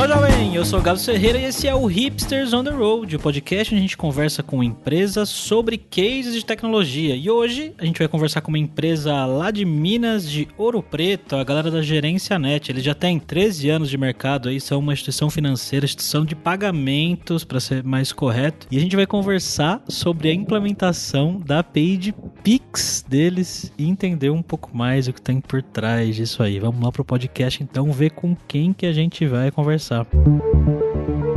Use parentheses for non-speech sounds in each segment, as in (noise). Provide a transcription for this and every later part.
Olá, jovem! Eu sou o Galo Ferreira e esse é o Hipsters on the Road, o podcast onde a gente conversa com empresas sobre cases de tecnologia. E hoje a gente vai conversar com uma empresa lá de Minas de Ouro Preto, a galera da Gerência Net. Eles já têm 13 anos de mercado aí, são uma instituição financeira, instituição de pagamentos, para ser mais correto. E a gente vai conversar sobre a implementação da API de Pix deles e entender um pouco mais o que tem por trás disso aí. Vamos lá pro podcast então ver com quem que a gente vai conversar conversar.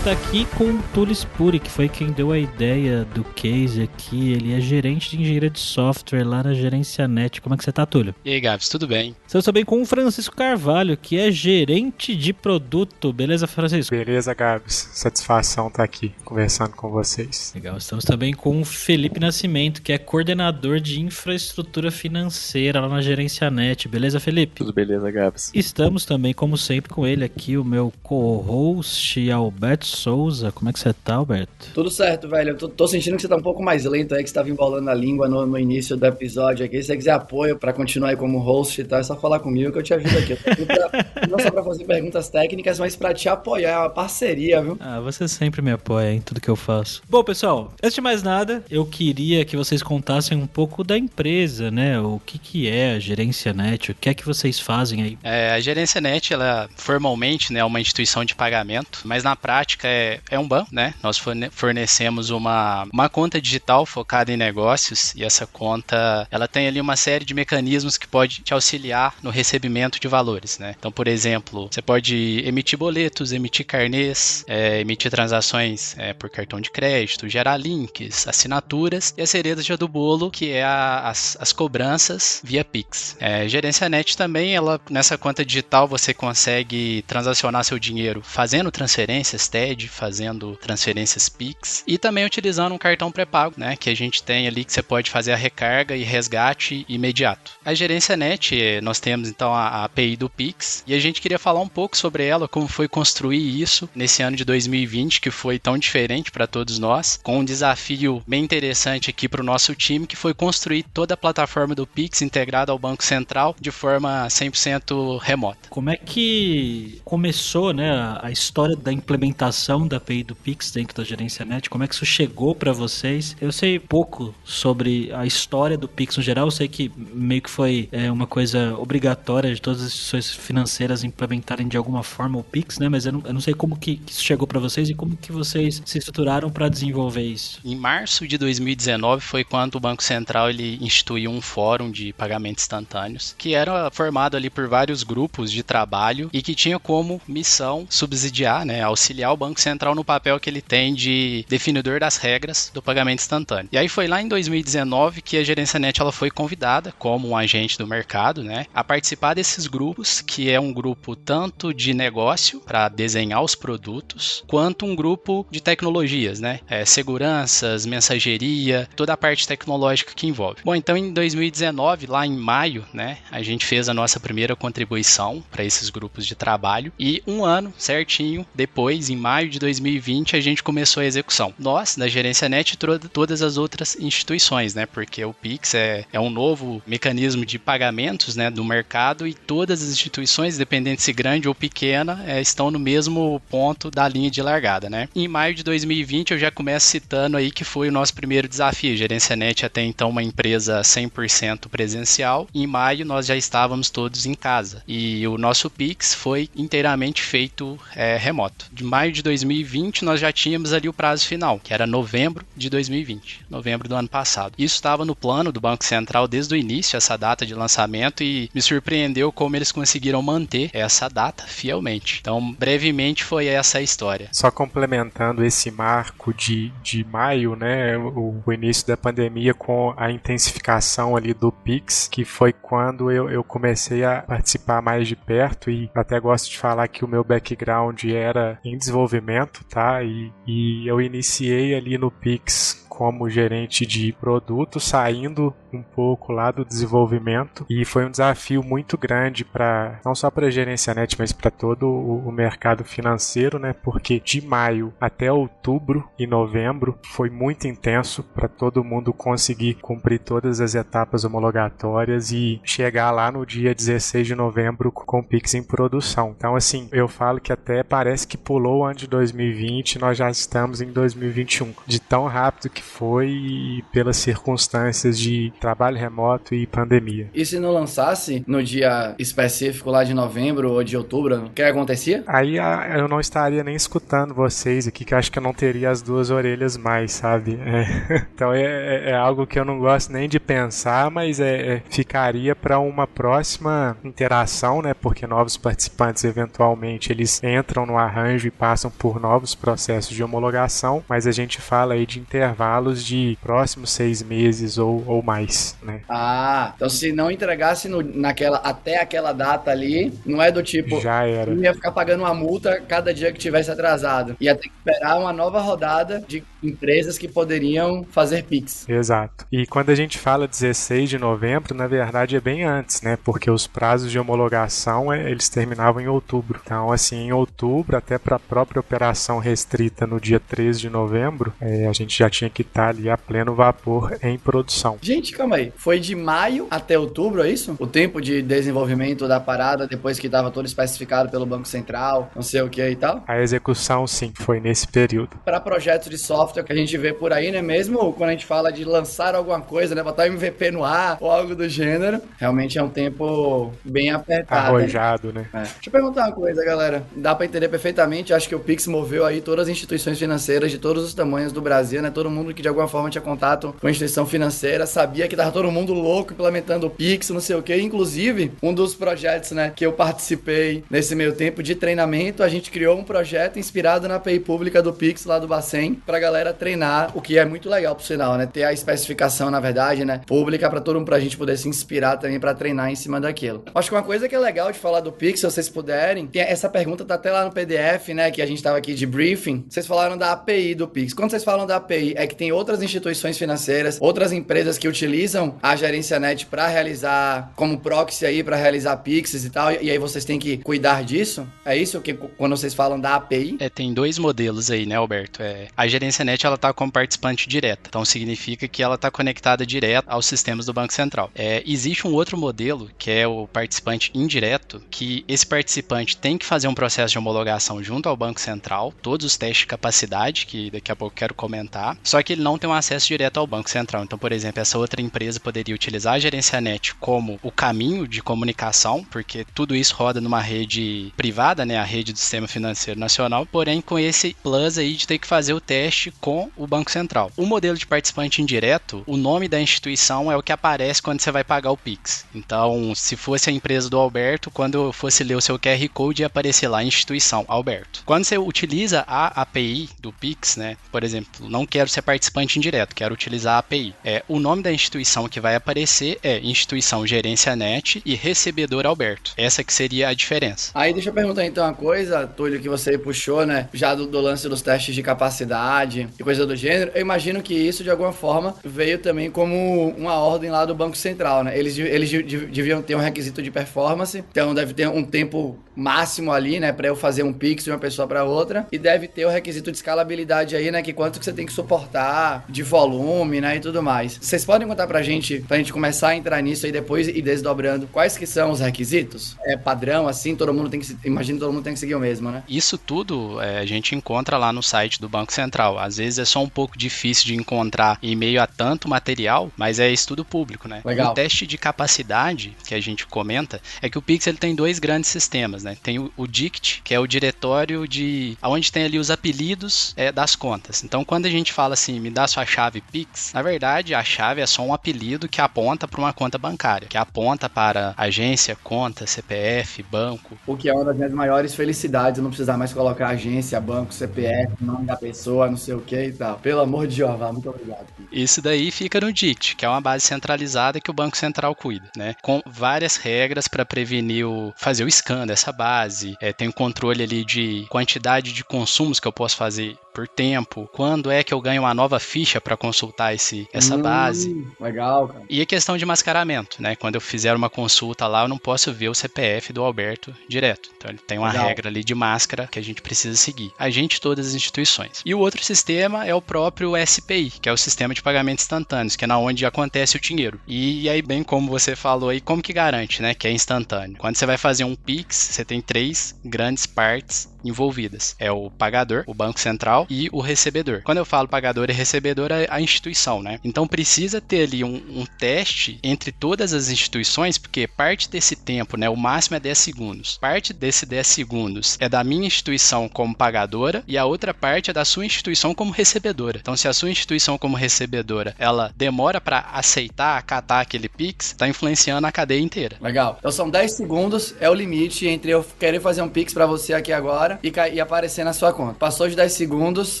Está aqui com o Túlio Spuri, que foi quem deu a ideia do case aqui. Ele é gerente de engenharia de software lá na Gerência Net. Como é que você tá, Túlio? E aí, Gabs, tudo bem? Estamos também com o Francisco Carvalho, que é gerente de produto. Beleza, Francisco? Beleza, Gabs. Satisfação estar tá aqui conversando com vocês. Legal. Estamos também com o Felipe Nascimento, que é coordenador de infraestrutura financeira lá na Gerência Net. Beleza, Felipe? Tudo beleza, Gabs. Estamos também, como sempre, com ele aqui, o meu co-host Alberto Alberto Souza. Como é que você tá, Alberto? Tudo certo, velho. Eu tô, tô, sentindo que você tá um pouco mais lento aí, que você tava embolando a língua no, no início do episódio aqui. Se você quiser apoio para continuar aí como host e tal, é só falar comigo que eu te ajudo aqui. Pra, (laughs) não só pra fazer perguntas técnicas, mas para te apoiar. É uma parceria, viu? Ah, você sempre me apoia em tudo que eu faço. Bom, pessoal, antes de mais nada, eu queria que vocês contassem um pouco da empresa, né? O que, que é a Gerência Net, o que é que vocês fazem aí? É, a Gerência Net, ela formalmente né, é uma instituição de pagamento, mas na prática prática é, é um banco, né? Nós fornecemos uma, uma conta digital focada em negócios e essa conta ela tem ali uma série de mecanismos que pode te auxiliar no recebimento de valores, né? Então, por exemplo, você pode emitir boletos, emitir carnês, é, emitir transações é, por cartão de crédito, gerar links, assinaturas e a cereja do bolo que é a, as, as cobranças via Pix. É, gerência Net também, ela nessa conta digital você consegue transacionar seu dinheiro fazendo transferências TED, fazendo transferências Pix e também utilizando um cartão pré-pago, né, que a gente tem ali que você pode fazer a recarga e resgate imediato. A gerência net, nós temos então a API do Pix e a gente queria falar um pouco sobre ela, como foi construir isso nesse ano de 2020 que foi tão diferente para todos nós, com um desafio bem interessante aqui para o nosso time que foi construir toda a plataforma do Pix integrada ao Banco Central de forma 100% remota. Como é que começou, né, a história da implementação da API do Pix dentro da gerência net? Como é que isso chegou para vocês? Eu sei pouco sobre a história do Pix no geral. Eu sei que meio que foi é, uma coisa obrigatória de todas as instituições financeiras implementarem de alguma forma o Pix, né? Mas eu não, eu não sei como que, que isso chegou para vocês e como que vocês se estruturaram para desenvolver isso. Em março de 2019 foi quando o Banco Central ele instituiu um fórum de pagamentos instantâneos que era formado ali por vários grupos de trabalho e que tinha como missão subsidiar, né, auxiliar o Banco Central no papel que ele tem de definidor das regras do pagamento instantâneo. E aí foi lá em 2019 que a Gerência Net ela foi convidada como um agente do mercado, né, a participar desses grupos, que é um grupo tanto de negócio para desenhar os produtos, quanto um grupo de tecnologias, né, é, seguranças, mensageria, toda a parte tecnológica que envolve. Bom, então em 2019, lá em maio, né, a gente fez a nossa primeira contribuição para esses grupos de trabalho e um ano certinho depois, em maio de 2020, a gente começou a execução. Nós, da Gerência Net, todas as outras instituições, né? Porque o Pix é, é um novo mecanismo de pagamentos né, do mercado e todas as instituições, independente se grande ou pequena, é, estão no mesmo ponto da linha de largada, né? Em maio de 2020, eu já começo citando aí que foi o nosso primeiro desafio. A Gerência Net até então uma empresa 100% presencial. Em maio, nós já estávamos todos em casa. E o nosso Pix foi inteiramente feito é, remoto. De maio maio de 2020, nós já tínhamos ali o prazo final, que era novembro de 2020, novembro do ano passado. Isso estava no plano do Banco Central desde o início, essa data de lançamento, e me surpreendeu como eles conseguiram manter essa data fielmente. Então, brevemente, foi essa a história. Só complementando esse marco de, de maio, né, o, o início da pandemia com a intensificação ali do Pix, que foi quando eu, eu comecei a participar mais de perto e até gosto de falar que o meu background era em desenvolvimento desenvolvimento, tá? E, e eu iniciei ali no Pix como gerente de produto, saindo um pouco lá do desenvolvimento e foi um desafio muito grande para não só para a gerência net, mas para todo o, o, mercado financeiro, né? Porque de maio até outubro e novembro foi muito intenso para todo mundo conseguir cumprir todas as etapas homologatórias e chegar lá no dia 16 de novembro com o Pix em produção. Então assim, eu falo que até parece que pulou de 2020, nós já estamos em 2021, de tão rápido que foi pelas circunstâncias de trabalho remoto e pandemia. E se não lançasse no dia específico lá de novembro ou de outubro, o que acontecia? Aí ah, eu não estaria nem escutando vocês aqui, que acho que eu não teria as duas orelhas mais, sabe? É. (laughs) Então é, é, é, algo que eu não gosto nem de pensar, mas é, é ficaria para uma próxima interação, né? Porque novos participantes eventualmente eles entram no arranjo e passam por novos processos de homologação, mas a gente fala aí de intervalo intervalos de próximos seis meses ou, ou mais, né? Ah, então se não entregasse no, naquela, até aquela data ali, não é do tipo... Já era. Ia ficar pagando uma multa cada dia que tivesse atrasado. Ia ter que esperar uma nova rodada de empresas que poderiam fazer Pix. Exato. E quando a gente fala 16 de novembro, na verdade é bem antes, né? Porque os prazos de homologação, é, eles terminavam em outubro. Então, assim, em outubro, até para a própria operação restrita no dia 13 de novembro, é, a gente já tinha que está ali a pleno vapor em produção. Gente, calma aí. Foi de maio até outubro, é isso? O tempo de desenvolvimento da parada depois que estava todo especificado pelo Banco Central, não sei o que e tal? A execução, sim, foi nesse período. Para projetos de software que a gente vê por aí, né? Mesmo quando a gente fala de lançar alguma coisa, né? Botar MVP no ar ou algo do gênero, realmente é um tempo bem apertado. Arrojado, né? né? É. Deixa eu perguntar uma coisa, galera. Dá para entender perfeitamente. Acho que o Pix moveu aí todas as instituições financeiras de todos os tamanhos do Brasil, né? Todo mundo que de alguma forma tinha contato com a instituição financeira, sabia que tava todo mundo louco implementando o Pix, não sei o que. Inclusive, um dos projetos, né, que eu participei nesse meio tempo de treinamento, a gente criou um projeto inspirado na API pública do Pix lá do Bacen pra galera treinar, o que é muito legal pro sinal, né? Ter a especificação, na verdade, né, pública para todo mundo, pra gente poder se inspirar também para treinar em cima daquilo. Acho que uma coisa que é legal de falar do Pix, se vocês puderem, essa pergunta tá até lá no PDF, né, que a gente tava aqui de briefing. Vocês falaram da API do Pix. Quando vocês falam da API, é que tem outras instituições financeiras, outras empresas que utilizam a gerência net para realizar como proxy aí para realizar Pixes e tal, e aí vocês têm que cuidar disso? É isso que quando vocês falam da API? É, tem dois modelos aí, né, Alberto? É, a gerência net ela tá como participante direta, então significa que ela está conectada direto aos sistemas do Banco Central. É, existe um outro modelo que é o participante indireto, que esse participante tem que fazer um processo de homologação junto ao Banco Central, todos os testes de capacidade que daqui a pouco quero comentar, só que ele não tem um acesso direto ao Banco Central. Então, por exemplo, essa outra empresa poderia utilizar a gerência net como o caminho de comunicação, porque tudo isso roda numa rede privada, né, a rede do Sistema Financeiro Nacional, porém com esse plus aí de ter que fazer o teste com o Banco Central. O modelo de participante indireto, o nome da instituição é o que aparece quando você vai pagar o Pix. Então, se fosse a empresa do Alberto, quando eu fosse ler o seu QR Code, ia aparecer lá instituição Alberto. Quando você utiliza a API do Pix, né, por exemplo, não quero ser participante indireto, quero utilizar a API. É, o nome da instituição que vai aparecer é Instituição Gerência Net e Recebedor Alberto. Essa que seria a diferença. Aí deixa eu perguntar então uma coisa, Túlio, que você puxou, né? Já do, do lance dos testes de capacidade e coisa do gênero. Eu imagino que isso, de alguma forma, veio também como uma ordem lá do Banco Central, né? Eles, eles deviam ter um requisito de performance, então deve ter um tempo máximo ali, né, para eu fazer um pix de uma pessoa para outra, e deve ter o requisito de escalabilidade aí, né, que quanto que você tem que suportar de volume, né, e tudo mais. Vocês podem contar pra gente, pra gente começar a entrar nisso aí depois e desdobrando, quais que são os requisitos? É padrão, assim, todo mundo tem que, imagina todo mundo tem que seguir o mesmo, né? Isso tudo é, a gente encontra lá no site do Banco Central. Às vezes é só um pouco difícil de encontrar em meio a tanto material, mas é estudo público, né? Legal. O teste de capacidade que a gente comenta é que o Pix ele tem dois grandes sistemas, né? Tem o, o DICT, que é o diretório de onde tem ali os apelidos é, das contas. Então, quando a gente fala assim, me dá sua chave Pix, na verdade a chave é só um apelido que aponta para uma conta bancária, que aponta para agência, conta, CPF, banco. O que é uma das minhas maiores felicidades, não precisar mais colocar agência, banco, CPF, nome da pessoa, não sei o o que e tal. Pelo amor de Jeová, muito obrigado. Isso daí fica no DIT, que é uma base centralizada que o Banco Central cuida, né? Com várias regras para prevenir o fazer o scan dessa base, é, tem o controle ali de quantidade de consumos que eu posso fazer por tempo, quando é que eu ganho uma nova ficha para consultar esse, essa hum, base. Legal, cara. E a questão de mascaramento, né? Quando eu fizer uma consulta lá, eu não posso ver o CPF do Alberto direto. Então ele tem uma legal. regra ali de máscara que a gente precisa seguir. A gente, todas as instituições. E o outro sistema é o próprio SPI, que é o sistema de pagamento instantâneos, que é na onde acontece o dinheiro. E aí, bem como você falou aí, como que garante, né, que é instantâneo? Quando você vai fazer um Pix, você tem três grandes partes envolvidas. É o pagador, o Banco Central e o recebedor. Quando eu falo pagador e recebedor, é a instituição, né? Então precisa ter ali um, um, teste entre todas as instituições, porque parte desse tempo, né, o máximo é 10 segundos. Parte desse 10 segundos é da minha instituição como pagadora e a outra parte é da sua instituição como recebedora. Então se a sua instituição como recebedora, ela demora para aceitar, acatar aquele Pix, tá influenciando a cadeia inteira. Legal. Então são 10 segundos é o limite entre eu querer fazer um Pix para você aqui agora hora e, e aparecer na sua conta. Passou de 10 segundos,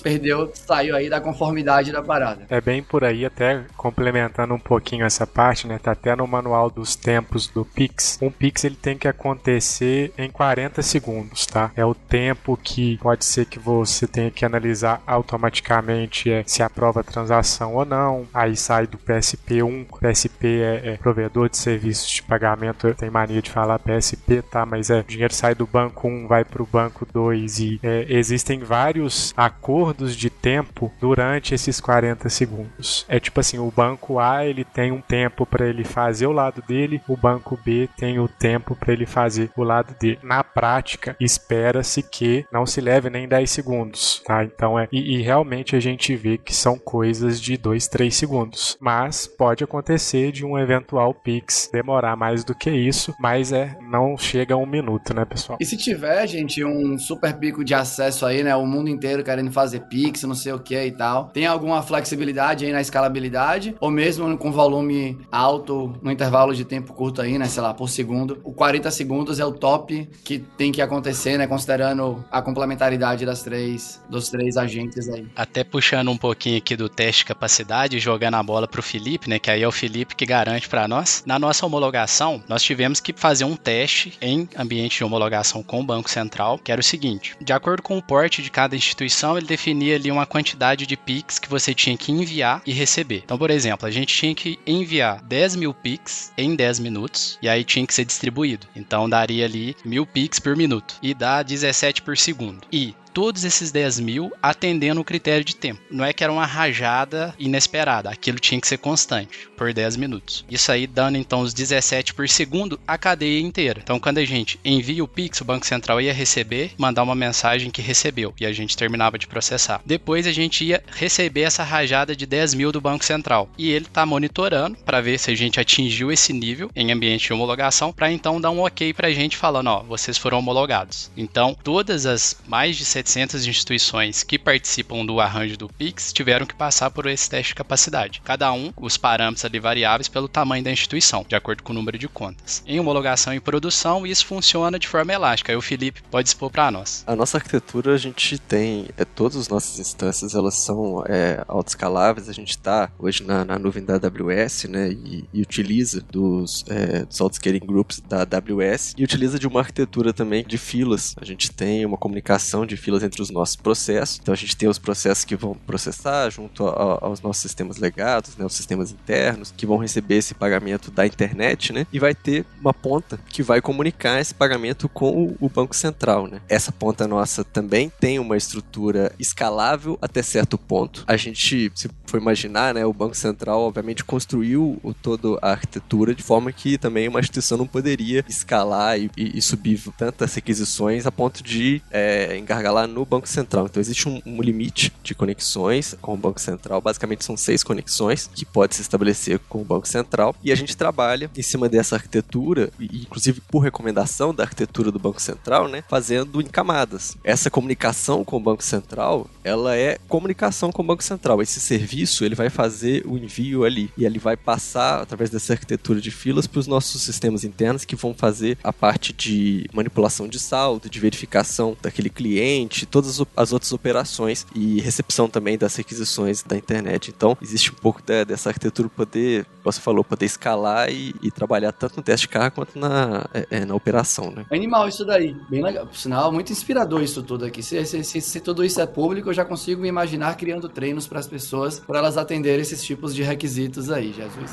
perdeu, saiu aí da conformidade da parada. É bem por aí, até complementando um pouquinho essa parte, né? Tá até no manual dos tempos do Pix. Um Pix ele tem que acontecer em 40 segundos, tá? É o tempo que pode ser que você tenha que analisar automaticamente é, se aprova a transação ou não. Aí sai do PSP1. PSP é, é provedor de serviços de pagamento. Tenho mania de falar PSP, tá? Mas é o dinheiro sai do banco 1, vai pro banco 2 2 e é, existem vários acordos de tempo durante esses 40 segundos. É tipo assim, o banco A ele tem um tempo para ele fazer o lado dele, o banco B tem o tempo para ele fazer o lado dele. Na prática, espera-se que não se leve nem 10 segundos, tá? Então é e, e realmente a gente vê que são coisas de 2, 3 segundos, mas pode acontecer de um eventual Pix demorar mais do que isso, mas é não chega a um minuto, né, pessoal? E se tiver, gente, um super pico de acesso aí, né? O mundo inteiro querendo fazer Pix, não sei o que e tal. Tem alguma flexibilidade aí na escalabilidade? Ou mesmo com volume alto no intervalo de tempo curto aí, né? Sei lá, por segundo. O 40 segundos é o top que tem que acontecer, né? Considerando a complementaridade das três, dos três agentes aí. Até puxando um pouquinho aqui do teste de capacidade, jogando a bola pro Felipe, né? Que aí é o Felipe que garante para nós. Na nossa homologação, nós tivemos que fazer um teste em ambiente de homologação com o Banco Central, que era o seguinte: de acordo com o porte de cada instituição, ele definia ali uma quantidade de PIX que você tinha que enviar e receber. Então, por exemplo, a gente tinha que enviar 10 mil PIX em 10 minutos e aí tinha que ser distribuído. Então, daria ali mil PIX por minuto e dá 17 por segundo. E todos esses 10 mil atendendo o critério de tempo. Não é que era uma rajada inesperada, aquilo tinha que ser constante, por 10 minutos. Isso aí dando então os 17 por segundo a cadeia inteira. Então quando a gente envia o Pix, o Banco Central ia receber, mandar uma mensagem que recebeu e a gente terminava de processar. Depois a gente ia receber essa rajada de 10 mil do Banco Central e ele está monitorando para ver se a gente atingiu esse nível em ambiente de homologação, para então dar um ok para a gente falando, ó, vocês foram homologados. Então todas as mais de 700 instituições que participam do arranjo do Pix tiveram que passar por esse teste de capacidade. Cada um, os parâmetros ali variáveis pelo tamanho da instituição, de acordo com o número de contas. Em homologação e produção, isso funciona de forma elástica. Aí o Felipe pode expor para nós. A nossa arquitetura, a gente tem, é, todas as nossas instâncias, elas são é, autoescaláveis. A gente está hoje na, na, nuvem da AWS, né, e, e utiliza dos, é, dos autoscaling groups da AWS e utiliza de uma arquitetura também de filas. A gente tem uma comunicação de filas filas entre os nossos processos. Então a gente tem os processos que vão processar junto a, aos nossos sistemas legados, né, os sistemas internos, que vão receber esse pagamento da internet, né? E vai ter uma ponta que vai comunicar esse pagamento com o, o Banco Central, né? Essa ponta nossa também tem uma estrutura escalável até certo ponto. A gente, se for imaginar, né, o Banco Central obviamente construiu toda a arquitetura de forma que também uma instituição não poderia escalar e, e, e subir tantas requisições a ponto de é, engargalar no Banco Central. Então existe um, um, limite de conexões com o Banco Central. Basicamente são seis conexões que pode se estabelecer com o Banco Central. E a gente trabalha em cima dessa arquitetura, e, inclusive por recomendação da arquitetura do Banco Central, né, fazendo em camadas. Essa comunicação com o Banco Central, ela é comunicação com o Banco Central. Esses serviços serviço, ele vai fazer o envio ali. E ele vai passar, através dessa arquitetura de filas, para os nossos sistemas internos que vão fazer a parte de manipulação de saldo, de verificação daquele cliente, todas as outras operações e recepção também das requisições da internet. Então, existe um pouco de, dessa arquitetura poder, você falou, poder escalar e, e, trabalhar tanto no teste de carro quanto na, é, é, na operação, né? Animal isso daí, bem legal. Por sinal, muito inspirador isso tudo aqui. Se, se, se, se tudo isso é público, eu já consigo me imaginar criando treinos para as pessoas, para elas atenderem esses tipos de requisitos aí, Jesus.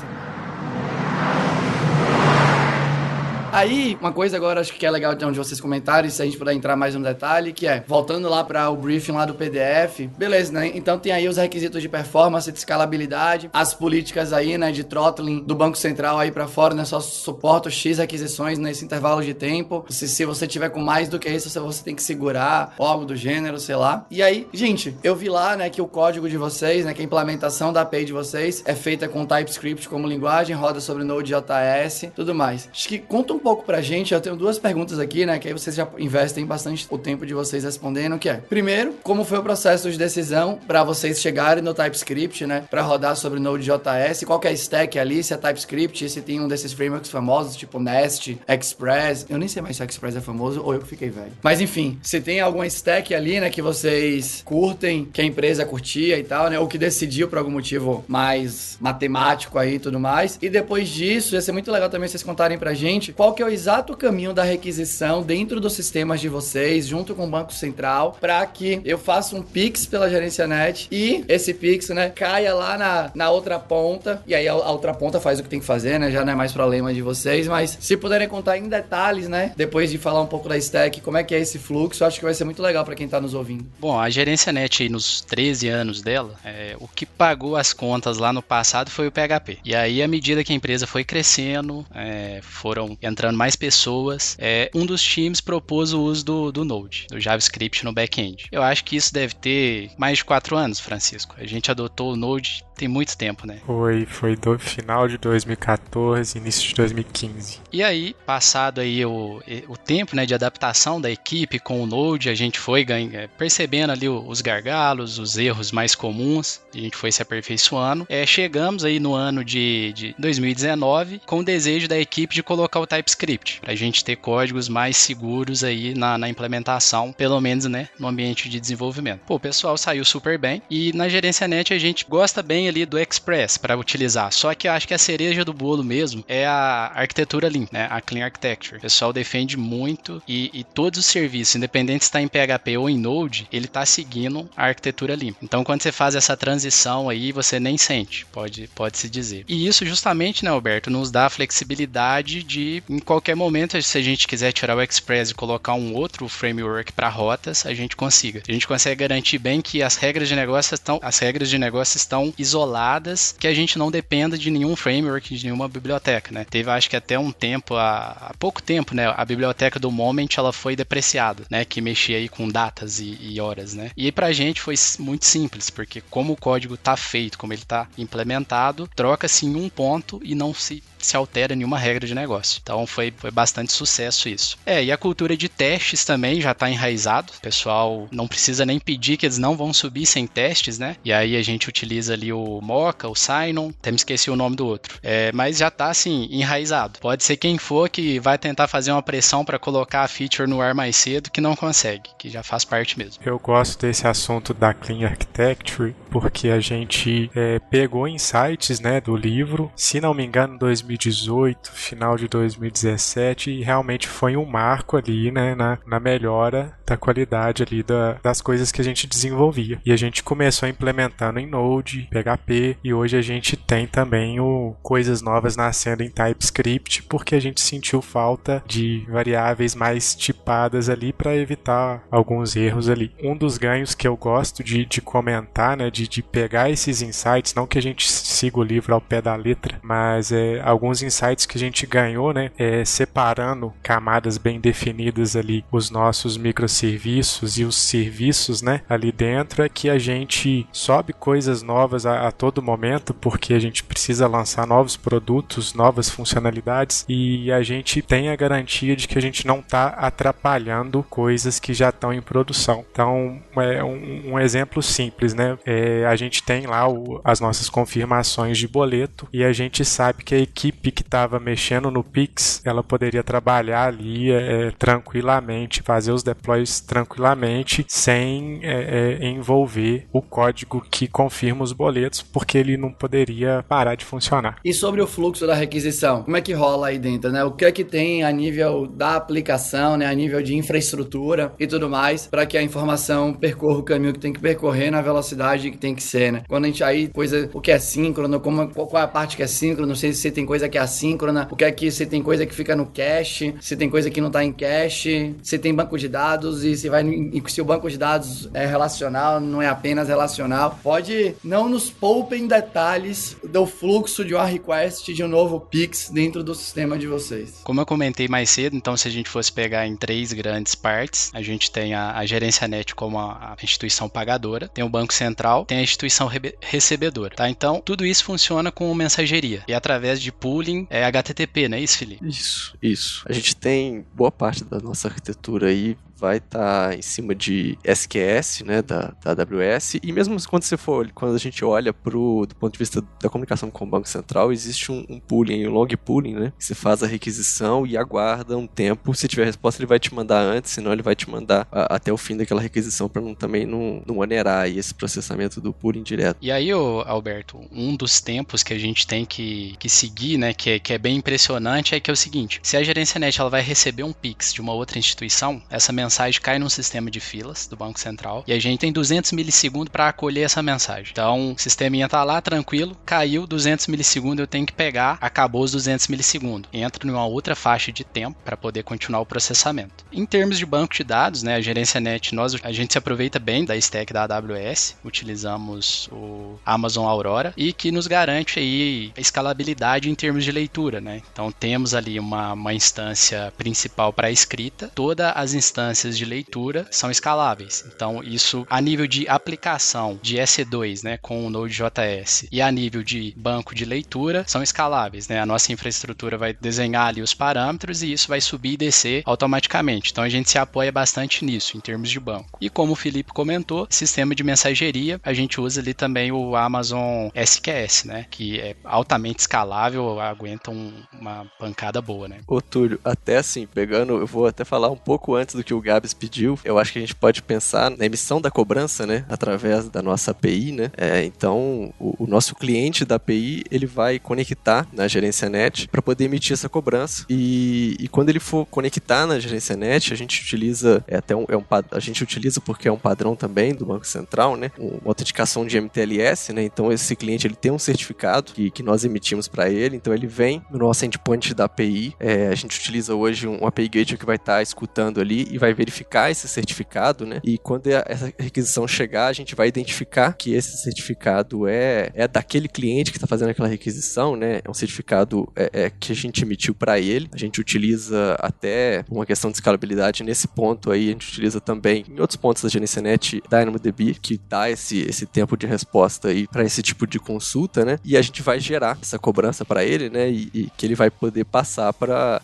Aí, uma coisa agora acho que é legal de onde vocês comentaram, e se a gente puder entrar mais no detalhe, que é, voltando lá para o briefing lá do PDF, beleza, né? Então tem aí os requisitos de performance, de escalabilidade, as políticas aí, né, de throttling do Banco Central aí para fora, né, só suporta X requisições nesse intervalo de tempo. Se, se você tiver com mais do que isso, você tem que segurar, algo do gênero, sei lá. E aí, gente, eu vi lá, né, que o código de vocês, né, que a implementação da API de vocês é feita com TypeScript como linguagem, roda sobre Node.js, tudo mais. Acho que conta um pouco pra gente, eu tenho duas perguntas aqui, né? Que aí vocês já investem bastante o tempo de vocês respondendo, que é, primeiro, como foi o processo de decisão para vocês chegarem no TypeScript, né? Para rodar sobre Node.js, qual que é a stack ali, se é TypeScript, se tem um desses frameworks famosos, tipo Nest, Express, eu nem sei mais se Express é famoso ou eu que fiquei velho. Mas enfim, se tem alguma stack ali, né, que vocês curtem, que a empresa curtia e tal, né? Ou que decidiu por algum motivo mais matemático aí e tudo mais. E depois disso, ia ser muito legal também vocês contarem pra gente qual que é o exato caminho da requisição dentro dos sistemas de vocês, junto com o Banco Central, para que eu faça um Pix pela gerência net e esse Pix, né, caia lá na, na outra ponta. E aí a, a outra ponta faz o que tem que fazer, né? Já não é mais problema de vocês, mas se puderem contar em detalhes, né, depois de falar um pouco da stack, como é que é esse fluxo, acho que vai ser muito legal para quem tá nos ouvindo. Bom, a gerência net nos 13 anos dela, é, o que pagou as contas lá no passado foi o PHP. E aí, à medida que a empresa foi crescendo, é, foram entrando entrando mais pessoas, é, um dos times propôs o uso do, do Node, do JavaScript no back-end. Eu acho que isso deve ter mais de quatro anos, Francisco. A gente adotou o Node tem muito tempo, né? Foi, foi do final de 2014, início de 2015. E aí, passado aí o, o tempo né, de adaptação da equipe com o Node, a gente foi ganha, é, percebendo ali os gargalos, os erros mais comuns, a gente foi se aperfeiçoando. É, chegamos aí no ano de, de 2019 com o desejo da equipe de colocar o TypeScript, para a gente ter códigos mais seguros aí na, na implementação, pelo menos né, no ambiente de desenvolvimento. Pô, o pessoal saiu super bem e na gerência net a gente gosta bem ali do Express para utilizar. Só que eu acho que a cereja do bolo mesmo é a arquitetura Lean, né? A Clean Architecture. O pessoal defende muito e, e todos os serviços, independente se está em PHP ou em Node, ele está seguindo a arquitetura Lean. Então, quando você faz essa transição aí, você nem sente, pode, pode se dizer. E isso justamente, né, Alberto, nos dá a flexibilidade de, em qualquer momento, se a gente quiser tirar o Express e colocar um outro framework para rotas, a gente consiga. A gente consegue garantir bem que as regras de negócio estão, as regras de negócio estão isoladas isoladas que a gente não dependa de nenhum framework, de nenhuma biblioteca, né? Teve, acho que até um tempo, há, há pouco tempo, né? A biblioteca do Moment, ela foi depreciada, né? Que mexia aí com datas e, e horas, né? E pra gente foi muito simples, porque como o código tá feito, como ele tá implementado, troca-se em um ponto e não se se altera nenhuma regra de negócio. Então foi, foi bastante sucesso isso. É, e a cultura de testes também já está enraizado. O pessoal não precisa nem pedir que eles não vão subir sem testes, né? E aí a gente utiliza ali o Mocha, o Sinon, até me esqueci o nome do outro. É, mas já está assim, enraizado. Pode ser quem for que vai tentar fazer uma pressão para colocar a feature no ar mais cedo que não consegue, que já faz parte mesmo. Eu gosto desse assunto da Clean Architecture porque a gente é, pegou insights né, do livro, se não me engano, 2000 2018, final de 2017, e realmente foi um marco ali, né, na, na melhora da qualidade ali da, das coisas que a gente desenvolvia. E a gente começou implementando em Node, PHP, e hoje a gente tem também o, coisas novas nascendo em TypeScript, porque a gente sentiu falta de variáveis mais tipadas ali para evitar alguns erros ali. Um dos ganhos que eu gosto de, de comentar, né, de, de pegar esses insights, não que a gente siga o livro ao pé da letra, mas é alguns insights que a gente ganhou, né, é, separando camadas bem definidas ali, os nossos microserviços microserviços e os serviços, né, ali dentro é que a gente sobe coisas novas a, a todo momento, porque a gente precisa lançar novos produtos, novas funcionalidades e a gente tem a garantia de que a gente não está atrapalhando coisas que já estão em produção. Então, é um, um exemplo simples, né? É, a gente tem lá o, as nossas confirmações de boleto e a gente sabe que a equipe que estava mexendo no Pix, ela poderia trabalhar ali é, tranquilamente, fazer os deploys tranquilamente, sem é, é, envolver o código que confirma os boletos, porque ele não poderia parar de funcionar. E sobre o fluxo da requisição, como é que rola aí dentro, né? O que é que tem a nível da aplicação, né, a nível de infraestrutura e tudo mais, para que a informação percorra o caminho que tem que percorrer na velocidade que tem que ser, né? Quando a gente aí coisa, o que é síncrono, como qual é a parte que é síncrono, não sei se tem coisa que é assíncrona, o que é que se tem coisa que fica no cache, se tem coisa que não tá em cache, se tem banco de dados e se vai se o banco de dados é relacional, não é apenas relacional. Pode não nos poupem detalhes do fluxo de uma request de um novo Pix dentro do sistema de vocês. Como eu comentei mais cedo, então se a gente fosse pegar em três grandes partes, a gente tem a, a gerência net como a, a, instituição pagadora, tem o banco central, tem a instituição recebedora, tá? Então, tudo isso funciona com mensageria e através de pooling é HTTP, não é isso, Felipe? Isso, isso. A gente tem boa parte da nossa arquitetura aí vai estar tá em cima de SQS, né, da, da AWS, e mesmo quando você for, quando a gente olha pro, do ponto de vista da comunicação com o Banco Central, existe um, um pooling, um log pooling, né, você faz a requisição e aguarda um tempo, se tiver resposta ele vai te mandar antes, senão ele vai te mandar a, até o fim daquela requisição para não, também não, não onerar esse processamento do pooling direto. E aí, ô, Alberto, um dos tempos que a gente tem que, que seguir, né, que é, que é bem impressionante, é que é o seguinte, se a gerência net ela vai receber um PIX de uma outra instituição, essa mensagem mensagem cai num sistema de filas do Banco Central e a gente tem 200 milissegundos para acolher essa mensagem. Então, o sisteminha tá lá tranquilo, caiu 200 milissegundos, eu tenho que pegar, acabou os 200 milissegundos. Entra numa outra faixa de tempo para poder continuar o processamento. Em termos de banco de dados, né, a gerência net, nós a gente se aproveita bem da stack da AWS, utilizamos o Amazon Aurora e que nos garante aí a escalabilidade em termos de leitura, né? Então, temos ali uma, uma instância principal para escrita, todas as instâncias de leitura são escaláveis. Então, isso a nível de aplicação de EC2, né, com o Node.js, e a nível de banco de leitura são escaláveis, né? A nossa infraestrutura vai desenhar ali os parâmetros e isso vai subir e descer automaticamente. Então, a gente se apoia bastante nisso em termos de banco. E como o Felipe comentou, sistema de mensageria, a gente usa ali também o Amazon SQS, né, que é altamente escalável, aguenta um, uma pancada boa, né? Ô Túlio, até assim, pegando, eu vou até falar um pouco antes do que o Gabs pediu, eu acho que a gente pode pensar na emissão da cobrança, né, através da nossa API, né? É, então, o, o, nosso cliente da API, ele vai conectar na gerência net para poder emitir essa cobrança e, e, quando ele for conectar na gerência net, a gente utiliza é até um, é um a gente utiliza porque é um padrão também do Banco Central, né? Uma autenticação de MTLS, né? Então esse cliente ele tem um certificado que, que nós emitimos para ele, então ele vem no nosso endpoint da API. É, a gente utiliza hoje um API Gateway que vai estar tá escutando ali e vai verificar esse certificado, né? E quando essa requisição chegar, a gente vai identificar que esse certificado é, é daquele cliente que está fazendo aquela requisição, né? É um certificado é, é, que a gente emitiu para ele. A gente utiliza até uma questão de escalabilidade nesse ponto aí. A gente utiliza também em outros pontos da GNCNet DynamoDB, que dá esse, esse tempo de resposta aí para esse tipo de consulta, né? E a gente vai gerar essa cobrança para ele, né? E, e, que ele vai poder passar para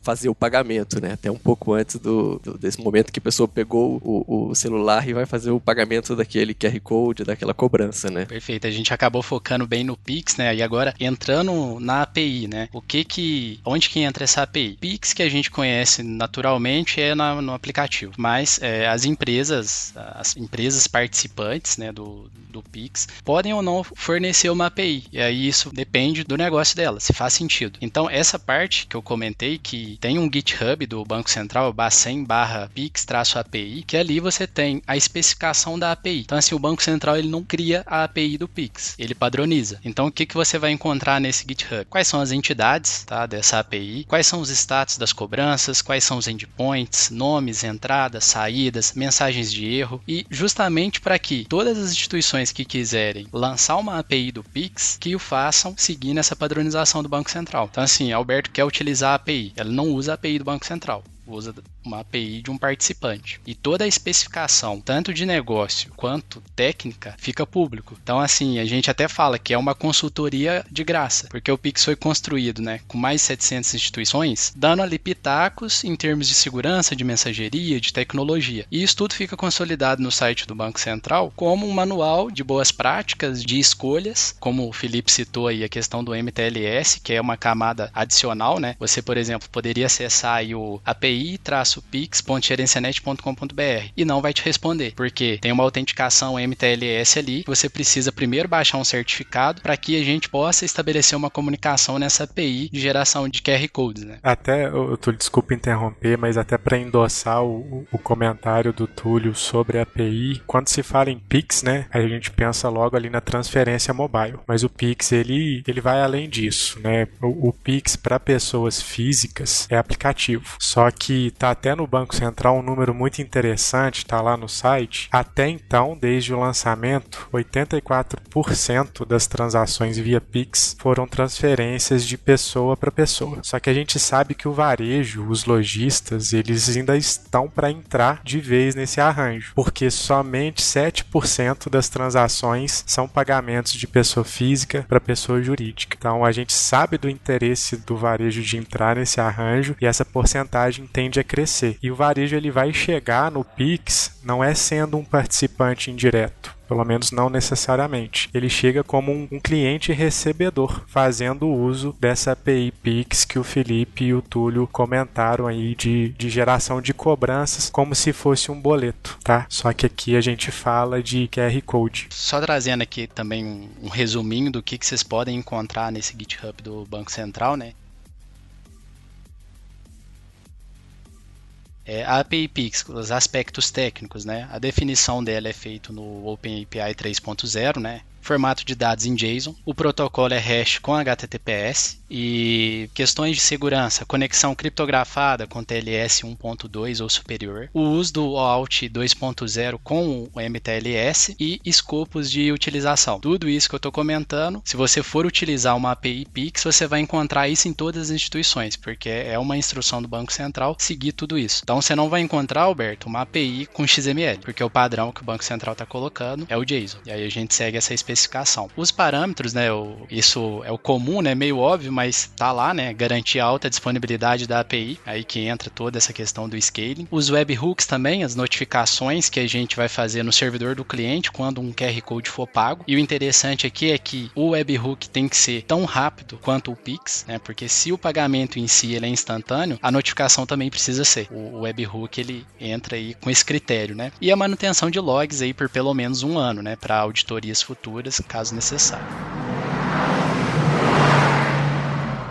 fazer o pagamento, né? Até um pouco antes do, do, desse momento que a pessoa pegou o, o, celular e vai fazer o pagamento daquele QR Code, daquela cobrança, né? Perfeito. A gente acabou focando bem no Pix, né? E agora entrando na API, né? O que que, onde que entra essa API? Pix que a gente conhece naturalmente é na, no aplicativo, mas é, as empresas, as empresas participantes, né, do, do Pix, podem ou não fornecer uma API. E aí isso depende do negócio dela, se faz sentido. Então essa parte que eu comentei que tem um GitHub do Banco Central, bacen barra pix-api, que ali você tem a especificação da API. Então, assim, o Banco Central ele não cria a API do Pix, ele padroniza. Então, o que, que você vai encontrar nesse GitHub? Quais são as entidades tá, dessa API? Quais são os status das cobranças? Quais são os endpoints? Nomes, entradas, saídas, mensagens de erro. E justamente para que todas as instituições que quiserem lançar uma API do Pix, que o façam seguindo essa padronização do Banco Central. Então, assim, Alberto quer utilizar a API, ela não usa a API do Banco Central usa uma API de um participante. E toda a especificação, tanto de negócio quanto técnica, fica público. Então, assim, a gente até fala que é uma consultoria de graça, porque o Pix foi construído né, com mais de 700 instituições, dando ali pitacos em termos de segurança, de mensageria, de tecnologia. E isso tudo fica consolidado no site do Banco Central como um manual de boas práticas, de escolhas, como o Felipe citou aí a questão do MTLS, que é uma camada adicional, né? Você, por exemplo, poderia acessar aí o api-pix.gerencianet.com.br e não vai te responder, porque tem uma autenticação MTLS ali, você precisa primeiro baixar um certificado para que a gente possa estabelecer uma comunicação nessa API de geração de QR Codes, né? Até, eu tô, desculpa interromper, mas até para endossar o, o comentário do Túlio sobre a API, quando se fala em Pix, né, a gente pensa logo ali na transferência mobile, mas o Pix ele, ele vai além disso, né? O, o Pix para pessoas físicas é aplicativo. Só que tá até no Banco Central um número muito interessante, tá lá no site. Até então, desde o lançamento, 84% das transações via Pix foram transferências de pessoa para pessoa. Só que a gente sabe que o varejo, os lojistas, eles ainda estão para entrar de vez nesse arranjo, porque somente 7% das transações são pagamentos de pessoa física para pessoa jurídica. Então a gente sabe do interesse do varejo de entrar nesse arranjo e essa porcentagem tende a crescer. E o varejo ele vai chegar no Pix não é sendo um participante indireto pelo menos não necessariamente. Ele chega como um, um, cliente recebedor, fazendo uso dessa API Pix que o Felipe e o Túlio comentaram aí de, de geração de cobranças como se fosse um boleto, tá? Só que aqui a gente fala de QR Code. Só trazendo aqui também um, um resuminho do que, que vocês podem encontrar nesse GitHub do Banco Central, né? É, a API Pix, os aspectos técnicos, né? A definição dela é feita no OpenAPI 3.0, né? Formato de dados em JSON, o protocolo é hash com HTTPS e questões de segurança, conexão criptografada com TLS 1.2 ou superior, o uso do OAuth 2.0 com o MTLS e escopos de utilização. Tudo isso que eu estou comentando, se você for utilizar uma API Pix, você vai encontrar isso em todas as instituições, porque é uma instrução do Banco Central seguir tudo isso. Então você não vai encontrar, Alberto, uma API com XML, porque o padrão que o Banco Central está colocando é o JSON. E aí a gente segue essa especificação especificação. Os parâmetros, né, o, isso é o comum, né, meio óbvio, mas tá lá, né, garantir alta disponibilidade da API, aí que entra toda essa questão do scaling. Os webhooks também, as notificações que a gente vai fazer no servidor do cliente quando um QR Code for pago. E o interessante aqui é que o webhook tem que ser tão rápido quanto o Pix, né, porque se o pagamento em si ele é instantâneo, a notificação também precisa ser. O webhook ele entra aí com esse critério, né? E a manutenção de logs aí por pelo menos um ano, né, para auditorias futuras caso necessário.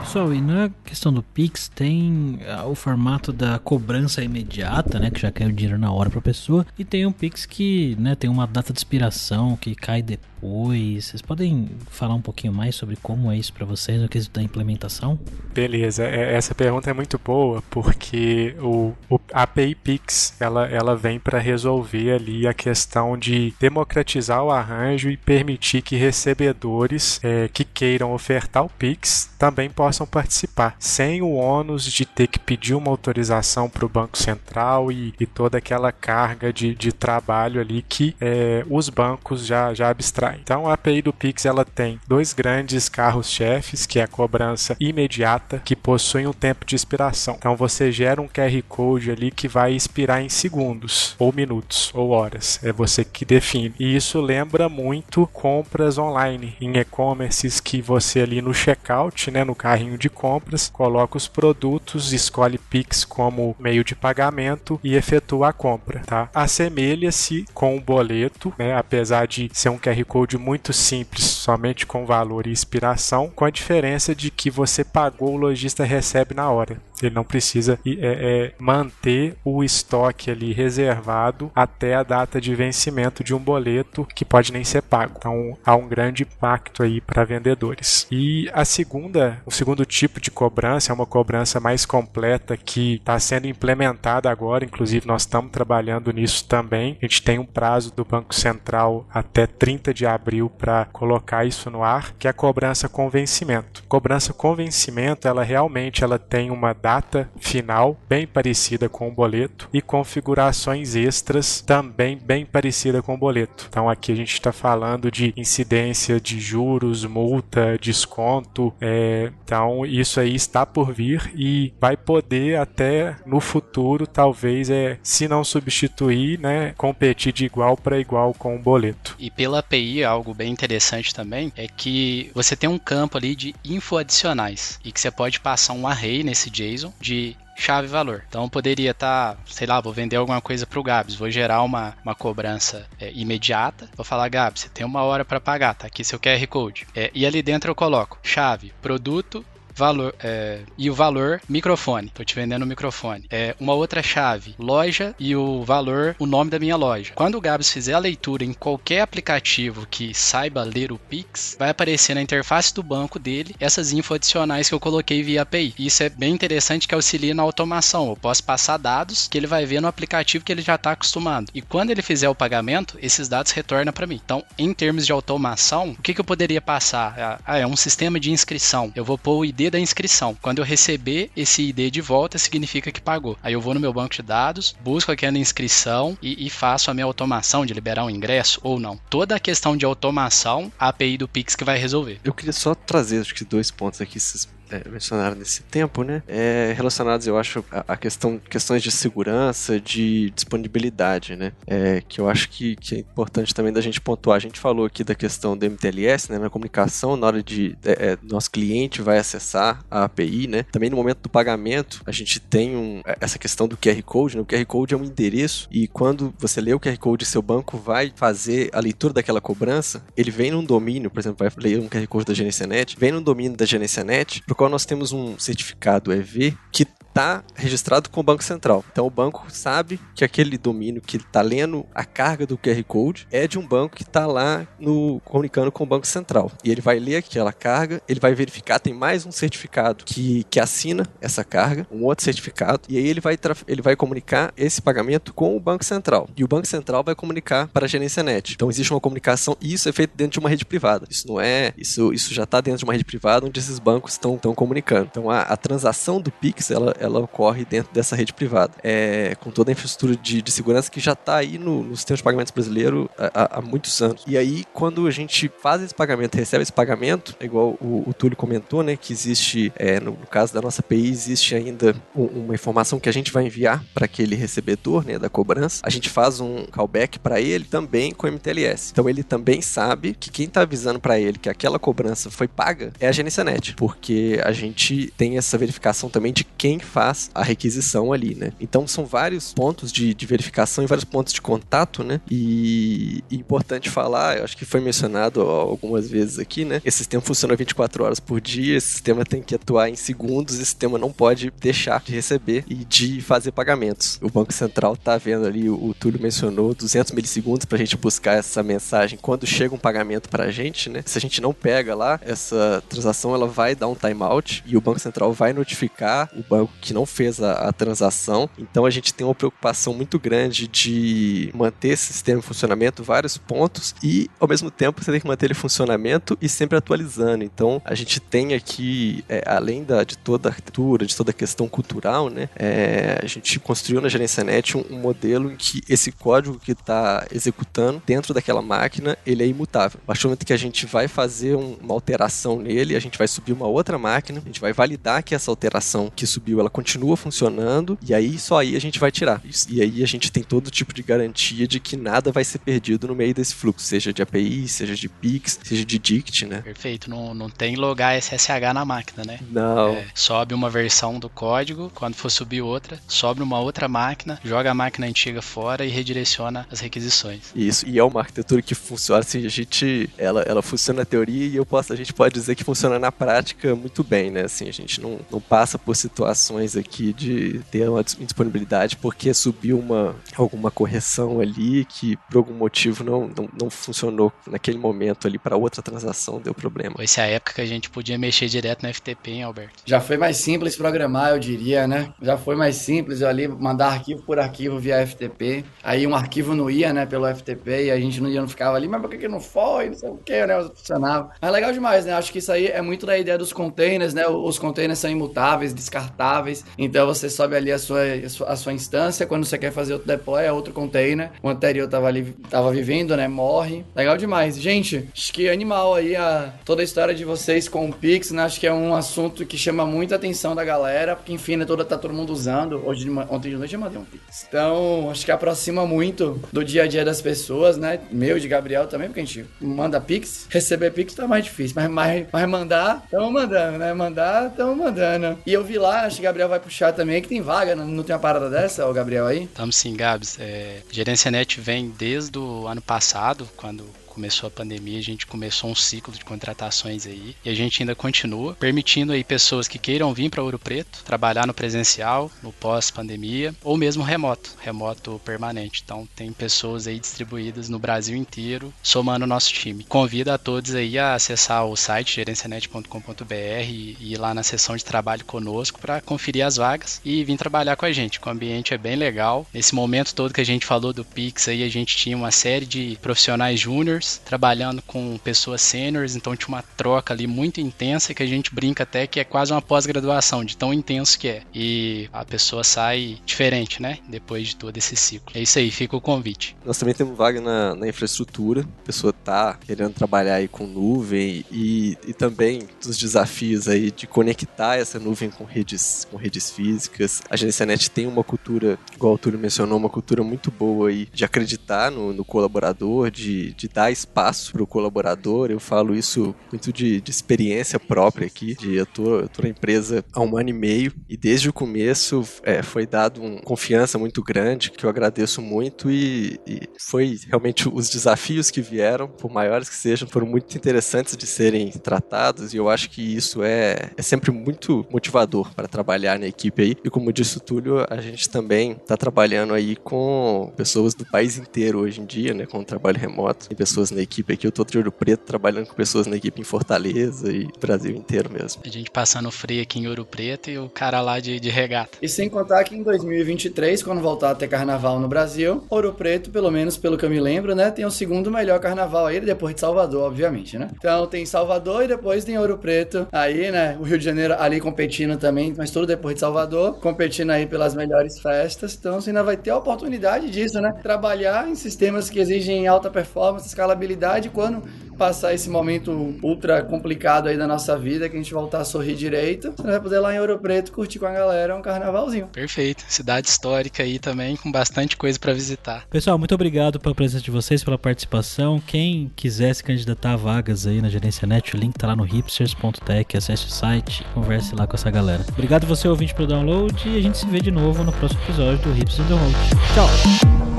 Pessoal, e na questão do Pix tem ah, o formato da cobrança imediata, né, que já cai o dinheiro na hora para a pessoa, e tem um Pix que, né, tem uma data de expiração que cai depois depois. Vocês podem falar um pouquinho mais sobre como é isso para vocês, no quesito da implementação? Beleza, é, essa pergunta é muito boa porque o, o a API Pix ela, ela vem para resolver ali a questão de democratizar o arranjo e permitir que recebedores é, que queiram ofertar o Pix também possam participar, sem o ônus de ter que pedir uma autorização para o Banco Central e, e, toda aquela carga de, de trabalho ali que é, os bancos já, já abstraem. Então a API do Pix ela tem dois grandes carros-chefes, que é a cobrança imediata, que possui um tempo de expiração. Então você gera um QR Code ali que vai expirar em segundos, ou minutos, ou horas. É você que define. E isso lembra muito compras online, em e-commerces que você ali no checkout, né, no carrinho de compras, coloca os produtos, escolhe Pix como meio de pagamento e efetua a compra, tá? Assemelha-se com o boleto, né, apesar de ser um QR Code muito simples, somente com valor e expiração, com a diferença de que você pagou, o lojista recebe na hora. Ele não precisa é, é, manter o estoque ali reservado até a data de vencimento de um boleto que pode nem ser pago. Então há um grande impacto aí para vendedores. E a segunda, o segundo tipo de cobrança é uma cobrança mais completa que está sendo implementada agora. Inclusive nós estamos trabalhando nisso também. A gente tem um prazo do Banco Central até 30 de abril para colocar isso no ar, que é a cobrança com vencimento. Cobrança com vencimento, ela realmente ela tem uma data data final bem parecida com o boleto e configurações extras também bem parecida com o boleto. Então aqui a gente está falando de incidência de juros, multa, desconto. É, então isso aí está por vir e vai poder até no futuro talvez é se não substituir, né, competir de igual para igual com o boleto. E pela API algo bem interessante também é que você tem um campo ali de info adicionais e que você pode passar um array nesse JSON de chave valor. Então poderia estar, tá, sei lá, vou vender alguma coisa para o Gabs, vou gerar uma, uma cobrança é, imediata, vou falar, Gabs, você tem uma hora para pagar, tá aqui seu QR Code. É, e ali dentro eu coloco chave, produto, valor é, e o valor microfone. Tô te vendendo o microfone. É uma outra chave, loja e o valor, o nome da minha loja. Quando o Gabs fizer a leitura em qualquer aplicativo que saiba ler o Pix, vai aparecer na interface do banco dele essas info adicionais que eu coloquei via API. Isso é bem interessante que auxilia na automação. Eu posso passar dados que ele vai ver no aplicativo que ele já está acostumado. E quando ele fizer o pagamento, esses dados retornam para mim. Então, em termos de automação, o que, que eu poderia passar? Ah, é um sistema de inscrição. Eu vou pôr o ID Da inscrição. Quando eu receber esse ID de volta, significa que pagou. Aí eu vou no meu banco de dados, busco aquela inscrição e, e faço a minha automação de liberar um ingresso ou não. Toda a questão de automação, a API do Pix que vai resolver. Eu queria só trazer acho que dois pontos aqui, vocês é, mencionaram nesse tempo, né? É, relacionados, eu acho, a, a, questão, questões de segurança, de disponibilidade, né? É, que eu acho que, que, é importante também da gente pontuar. A gente falou aqui da questão do MTLS, né? Na comunicação, na hora de é, é, nosso cliente vai acessar a API, né? Também no momento do pagamento, a gente tem um, é, essa questão do QR Code, né? O QR Code é um endereço e quando você lê o QR Code, seu banco vai fazer a leitura daquela cobrança, ele vem num domínio, por exemplo, vai ler um QR Code da GerenciaNet, vem num domínio da GerenciaNet, pro qual nós temos um certificado EV que está registrado com o Banco Central. Então o banco sabe que aquele domínio que está lendo a carga do QR Code é de um banco que está lá no comunicando com o Banco Central. E ele vai ler aquela carga, ele vai verificar, tem mais um certificado que, que assina essa carga, um outro certificado, e aí ele vai, ele vai comunicar esse pagamento com o Banco Central. E o Banco Central vai comunicar para a gerência net. Então existe uma comunicação, e isso é feito dentro de uma rede privada. Isso não é, isso, isso já está dentro de uma rede privada onde esses bancos estão comunicando. Então a, a transação do Pix, ela, ela ocorre dentro dessa rede privada. É, com toda a infraestrutura de, de segurança que já está aí no, no sistema de pagamentos brasileiro há, há, muitos anos. E aí, quando a gente faz esse pagamento, recebe esse pagamento, é igual o, o Túlio comentou, né, que existe, é, no, no, caso da nossa API, existe ainda um, uma informação que a gente vai enviar para aquele recebedor né, da cobrança. A gente faz um callback para ele também com MTLS. Então ele também sabe que quem está avisando para ele que aquela cobrança foi paga é a Agência Net, porque a gente tem essa verificação também de quem faz a requisição ali, né? Então são vários pontos de, de verificação e vários pontos de contato, né? E, importante falar, eu acho que foi mencionado algumas vezes aqui, né? Esse sistema funciona 24 horas por dia, esse sistema tem que atuar em segundos, esse sistema não pode deixar de receber e de fazer pagamentos. O Banco Central tá vendo ali, o, o Túlio mencionou 200 milissegundos para a gente buscar essa mensagem quando chega um pagamento para a gente, né? Se a gente não pega lá, essa transação ela vai dar um timeout e o Banco Central vai notificar o banco que não fez a, a, transação. Então a gente tem uma preocupação muito grande de manter esse sistema em funcionamento, vários pontos, e ao mesmo tempo você tem que manter ele em funcionamento e sempre atualizando. Então a gente tem aqui, é, além da, de toda a arquitetura, de toda a questão cultural, né, é, a gente construiu na Gerência Net um, um modelo em que esse código que está executando dentro daquela máquina, ele é imutável. A partir do momento que a gente vai fazer um, uma alteração nele, a gente vai subir uma outra máquina, a gente vai validar que essa alteração que subiu, ela continua funcionando, e aí só aí a gente vai tirar. E aí a gente tem todo tipo de garantia de que nada vai ser perdido no meio desse fluxo, seja de API, seja de Pix, seja de Dict, né? Perfeito, não, não tem logar SSH na máquina, né? Não. É, sobe uma versão do código, quando for subir outra, sobe uma outra máquina, joga a máquina antiga fora e redireciona as requisições. Isso, e é uma arquitetura que funciona assim, a gente, ela, ela funciona na teoria e eu posso, a gente pode dizer que funciona na prática muito bem, né? Assim, a gente não, não passa por situações aqui de ter uma indisponibilidade porque subiu uma, alguma correção ali que por algum motivo não, não, não funcionou naquele momento ali para outra transação, deu problema. Essa é a época que a gente podia mexer direto no FTP, hein, Alberto? Já foi mais simples programar, eu diria, né? Já foi mais simples eu ali mandar arquivo por arquivo via FTP. Aí um arquivo não ia, né, pelo FTP e a gente não ia, não ficava ali, mas por que, que não foi? Não sei o que, né? Funcionava. Mas legal demais, né? Acho que isso aí é muito da ideia dos containers, né? Os containers são imutáveis, descartáveis escaláveis. Então você sobe ali a sua, a sua instância, quando você quer fazer outro deploy, é outro container. O anterior tava ali, tava vivendo, né? Morre. Legal demais. Gente, acho que animal aí a, toda a história de vocês com o Pix, né? Acho que é um assunto que chama muita atenção da galera, porque enfim, né, toda, tá todo mundo usando. Hoje, ontem de noite eu mandei um Pix. Então, acho que aproxima muito do dia a dia das pessoas, né? Meu, de Gabriel também, porque a gente manda Pix. Receber Pix tá mais difícil, mas, mas, mas mandar, estamos mandando, né? Mandar, estamos mandando. E eu vi lá, acho que Gabriel vai puxar também, que tem vaga, não, não tem uma parada dessa, o Gabriel aí? Estamos sim, Gabs. É, Gerência Net vem desde o ano passado, quando começou a pandemia, a gente começou um ciclo de contratações aí e a gente ainda continua, permitindo aí pessoas que queiram vir para Ouro Preto, trabalhar no presencial, no pós-pandemia, ou mesmo remoto, remoto permanente. Então tem pessoas aí distribuídas no Brasil inteiro, somando o nosso time. Convido a todos aí a acessar o site gerencianet.com.br e ir lá na seção de trabalho conosco para conferir as vagas e vir trabalhar com a gente. O ambiente é bem legal. Nesse momento todo que a gente falou do Pix aí, a gente tinha uma série de profissionais júnior trabalhando com pessoas seniors, então tinha uma troca ali muito intensa que a gente brinca até que é quase uma pós-graduação, de tão intenso que é. E a pessoa sai diferente, né? Depois de todo esse ciclo. É isso aí, fica o convite. Nós também temos vaga na, na infraestrutura, a pessoa tá querendo trabalhar aí com nuvem e, e também dos desafios aí de conectar essa nuvem com redes, com redes físicas. A Gerencianet tem uma cultura, igual o Túlio mencionou, uma cultura muito boa aí de acreditar no, no colaborador, de, de dar espaço para o colaborador. Eu falo isso muito de, de experiência própria aqui. De, eu, tô, eu tô na empresa há um ano e meio e desde o começo é, foi dado uma confiança muito grande que eu agradeço muito e, e, foi realmente os desafios que vieram, por maiores que sejam, foram muito interessantes de serem tratados e eu acho que isso é, é sempre muito motivador para trabalhar na equipe aí. E como disse o Túlio, a gente também está trabalhando aí com pessoas do país inteiro hoje em dia, né, com o trabalho remoto, e pessoas pessoas na equipe aqui. Eu tô de Ouro Preto trabalhando com pessoas na equipe em Fortaleza e Brasil inteiro mesmo. A gente passando frio aqui em Ouro Preto e o cara lá de, de regata. E sem contar que em 2023, quando voltar a ter carnaval no Brasil, Ouro Preto, pelo menos pelo que eu me lembro, né, tem o segundo melhor carnaval aí, depois de Salvador, obviamente, né? Então tem Salvador e depois tem Ouro Preto. Aí, né, o Rio de Janeiro ali competindo também, mas tudo depois de Salvador, competindo aí pelas melhores festas. Então você ainda vai ter a oportunidade disso, né? Trabalhar em sistemas que exigem alta performance, escala escalabilidade quando passar esse momento ultra complicado aí da nossa vida, que a gente voltar a sorrir direito, você vai poder ir lá em Ouro Preto curtir com a galera um carnavalzinho. Perfeito. Cidade histórica aí também, com bastante coisa para visitar. Pessoal, muito obrigado pela presença de vocês, pela participação. Quem quiser se candidatar a vagas aí na Gerência Net, o link tá lá no hipsters.tech, acesse o site, converse lá com essa galera. Obrigado você, ouvinte, pelo download e a gente se vê de novo no próximo episódio do Hipsters on the Road. Tchau!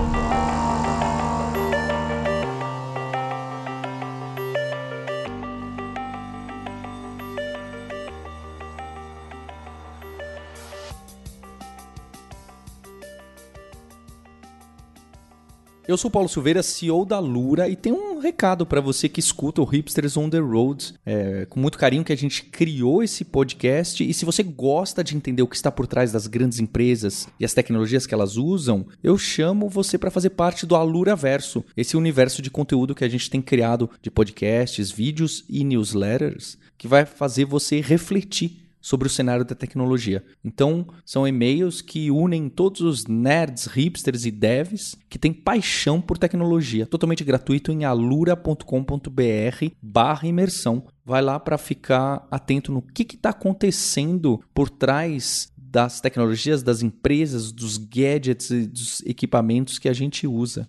Eu sou Paulo Silveira, CEO da Lura, e tem um recado para você que escuta o Hipsters on the Road. É, com muito carinho que a gente criou esse podcast. E se você gosta de entender o que está por trás das grandes empresas e as tecnologias que elas usam, eu chamo você para fazer parte do Alura Verso, esse universo de conteúdo que a gente tem criado de podcasts, vídeos e newsletters, que vai fazer você refletir sobre o cenário da tecnologia. Então, são e-mails que unem todos os nerds, hipsters e devs que têm paixão por tecnologia. Totalmente gratuito em alura.com.br barra imersão. Vai lá para ficar atento no que está acontecendo por trás das tecnologias, das empresas, dos gadgets e dos equipamentos que a gente usa.